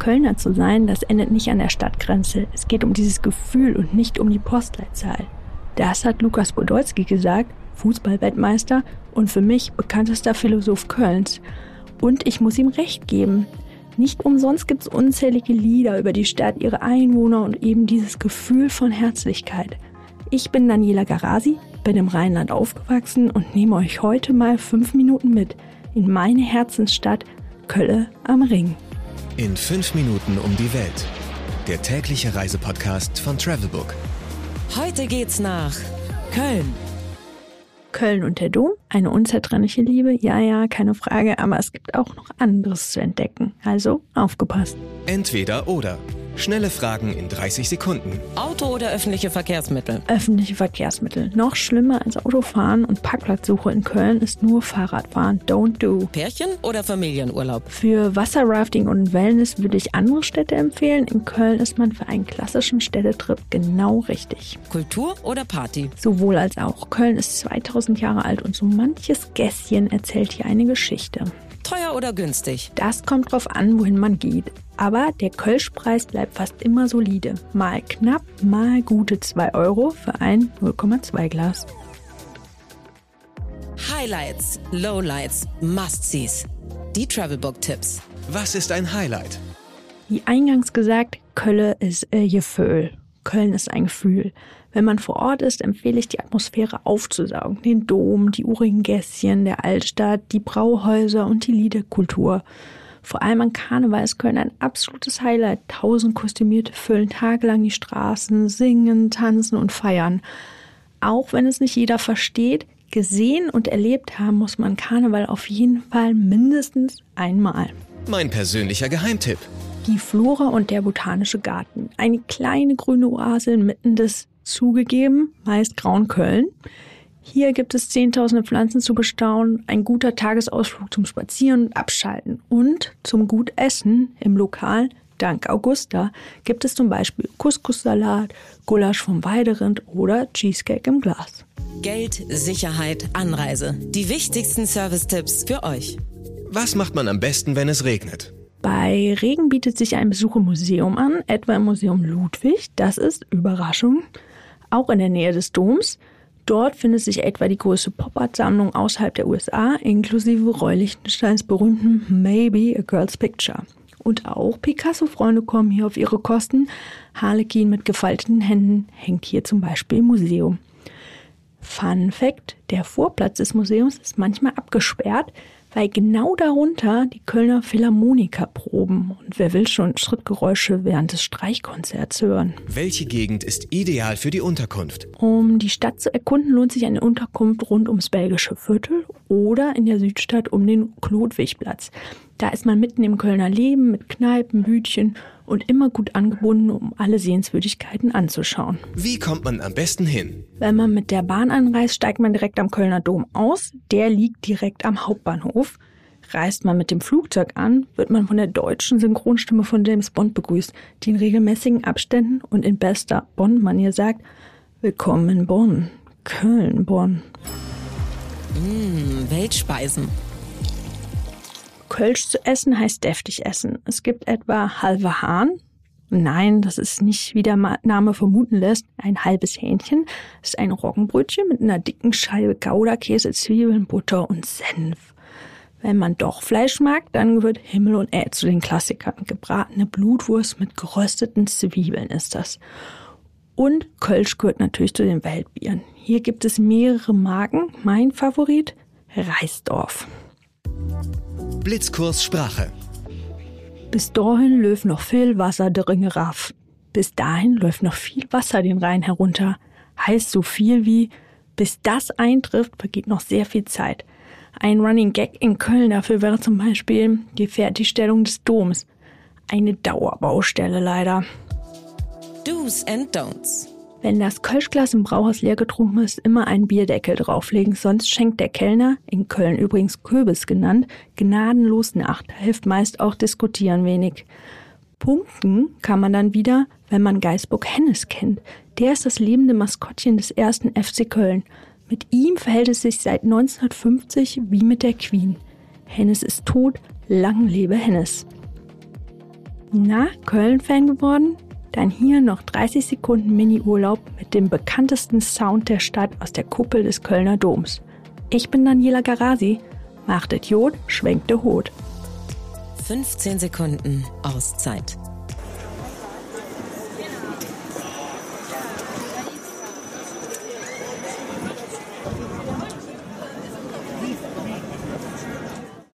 Kölner zu sein, das endet nicht an der Stadtgrenze. Es geht um dieses Gefühl und nicht um die Postleitzahl. Das hat Lukas Podolski gesagt, Fußballweltmeister und für mich bekanntester Philosoph Kölns. Und ich muss ihm recht geben. Nicht umsonst gibt es unzählige Lieder über die Stadt, ihre Einwohner und eben dieses Gefühl von Herzlichkeit. Ich bin Daniela Garasi, bin im Rheinland aufgewachsen und nehme euch heute mal fünf Minuten mit in meine Herzensstadt Kölle am Ring. In fünf Minuten um die Welt. Der tägliche Reisepodcast von Travelbook. Heute geht's nach Köln. Köln und der Dom, eine unzertrennliche Liebe, ja, ja, keine Frage, aber es gibt auch noch anderes zu entdecken. Also aufgepasst. Entweder oder. Schnelle Fragen in 30 Sekunden. Auto oder öffentliche Verkehrsmittel? Öffentliche Verkehrsmittel. Noch schlimmer als Autofahren und Parkplatzsuche in Köln ist nur Fahrradfahren. Don't do. Pärchen oder Familienurlaub? Für Wasserrafting und Wellness würde ich andere Städte empfehlen. In Köln ist man für einen klassischen Städtetrip genau richtig. Kultur oder Party? Sowohl als auch. Köln ist 2000 Jahre alt und so manches Gässchen erzählt hier eine Geschichte. Oder günstig? Das kommt drauf an, wohin man geht. Aber der Kölschpreis bleibt fast immer solide. Mal knapp, mal gute 2 Euro für ein 0,2 Glas. Highlights, Lowlights, Must-Sees. Die Travelbook-Tipps. Was ist ein Highlight? Wie eingangs gesagt, Kölle ist äh, Gefühl. Köln ist ein Gefühl. Wenn man vor Ort ist, empfehle ich die Atmosphäre aufzusaugen. Den Dom, die urigen Gässchen der Altstadt, die Brauhäuser und die Liederkultur. Vor allem an Karneval ist Köln ein absolutes Highlight. Tausend Kostümierte füllen tagelang die Straßen, singen, tanzen und feiern. Auch wenn es nicht jeder versteht, gesehen und erlebt haben muss man Karneval auf jeden Fall mindestens einmal. Mein persönlicher Geheimtipp. Die Flora und der Botanische Garten. Eine kleine grüne Oase inmitten des zugegeben meist grauen Köln. Hier gibt es zehntausende Pflanzen zu bestaunen, ein guter Tagesausflug zum Spazieren und Abschalten und zum Gutessen im Lokal Dank Augusta gibt es zum Beispiel Couscous-Salat, Gulasch vom Weiderind oder Cheesecake im Glas. Geld, Sicherheit, Anreise. Die wichtigsten Service-Tipps für euch. Was macht man am besten, wenn es regnet? Bei Regen bietet sich ein Besuch im Museum an, etwa im Museum Ludwig. Das ist Überraschung. Auch in der Nähe des Doms. Dort findet sich etwa die größte Pop-Art-Sammlung außerhalb der USA, inklusive Roy Lichtensteins berühmten Maybe a Girl's Picture. Und auch Picasso-Freunde kommen hier auf ihre Kosten. Harlequin mit gefalteten Händen hängt hier zum Beispiel im Museum. Fun Fact: Der Vorplatz des Museums ist manchmal abgesperrt, weil genau darunter die Kölner Philharmoniker proben. Und wer will schon Schrittgeräusche während des Streichkonzerts hören? Welche Gegend ist ideal für die Unterkunft? Um die Stadt zu erkunden, lohnt sich eine Unterkunft rund ums belgische Viertel oder in der Südstadt um den Klodwigplatz. Da ist man mitten im Kölner Leben mit Kneipen, Bütchen und immer gut angebunden, um alle Sehenswürdigkeiten anzuschauen. Wie kommt man am besten hin? Wenn man mit der Bahn anreist, steigt man direkt am Kölner Dom aus. Der liegt direkt am Hauptbahnhof. Reist man mit dem Flugzeug an, wird man von der deutschen Synchronstimme von James Bond begrüßt, die in regelmäßigen Abständen und in bester Bond-Manier sagt, Willkommen in Bonn, Köln, Bonn. Mmh, Weltspeisen. Kölsch zu essen heißt deftig essen. Es gibt etwa halbe Hahn. Nein, das ist nicht, wie der Name vermuten lässt, ein halbes Hähnchen. Es ist ein Roggenbrötchen mit einer dicken Scheibe Gouda-Käse, Zwiebeln, Butter und Senf. Wenn man doch Fleisch mag, dann gehört Himmel und Erd zu den Klassikern. Gebratene Blutwurst mit gerösteten Zwiebeln ist das. Und Kölsch gehört natürlich zu den Weltbieren. Hier gibt es mehrere Marken. Mein Favorit, Reisdorf. Blitzkurs Sprache. Bis dahin läuft noch viel Wasser der Ringe raff. Bis dahin läuft noch viel Wasser den Rhein herunter. Heißt so viel wie, bis das eintrifft, vergeht noch sehr viel Zeit. Ein Running Gag in Köln dafür wäre zum Beispiel die Fertigstellung des Doms. Eine Dauerbaustelle leider. Do's and Don'ts. Wenn das Kölschglas im Brauhaus leer getrunken ist, immer einen Bierdeckel drauflegen, sonst schenkt der Kellner, in Köln übrigens Kürbis genannt, gnadenlos nach. Da hilft meist auch diskutieren wenig. Punkten kann man dann wieder, wenn man Geisburg Hennes kennt. Der ist das lebende Maskottchen des ersten FC Köln. Mit ihm verhält es sich seit 1950 wie mit der Queen. Hennes ist tot, lang lebe Hennes. Na, Köln-Fan geworden? Dann hier noch 30 Sekunden Mini-Urlaub mit dem bekanntesten Sound der Stadt aus der Kuppel des Kölner Doms. Ich bin Daniela Garasi. Machtet Jod, schwenkte Hut. 15 Sekunden Auszeit.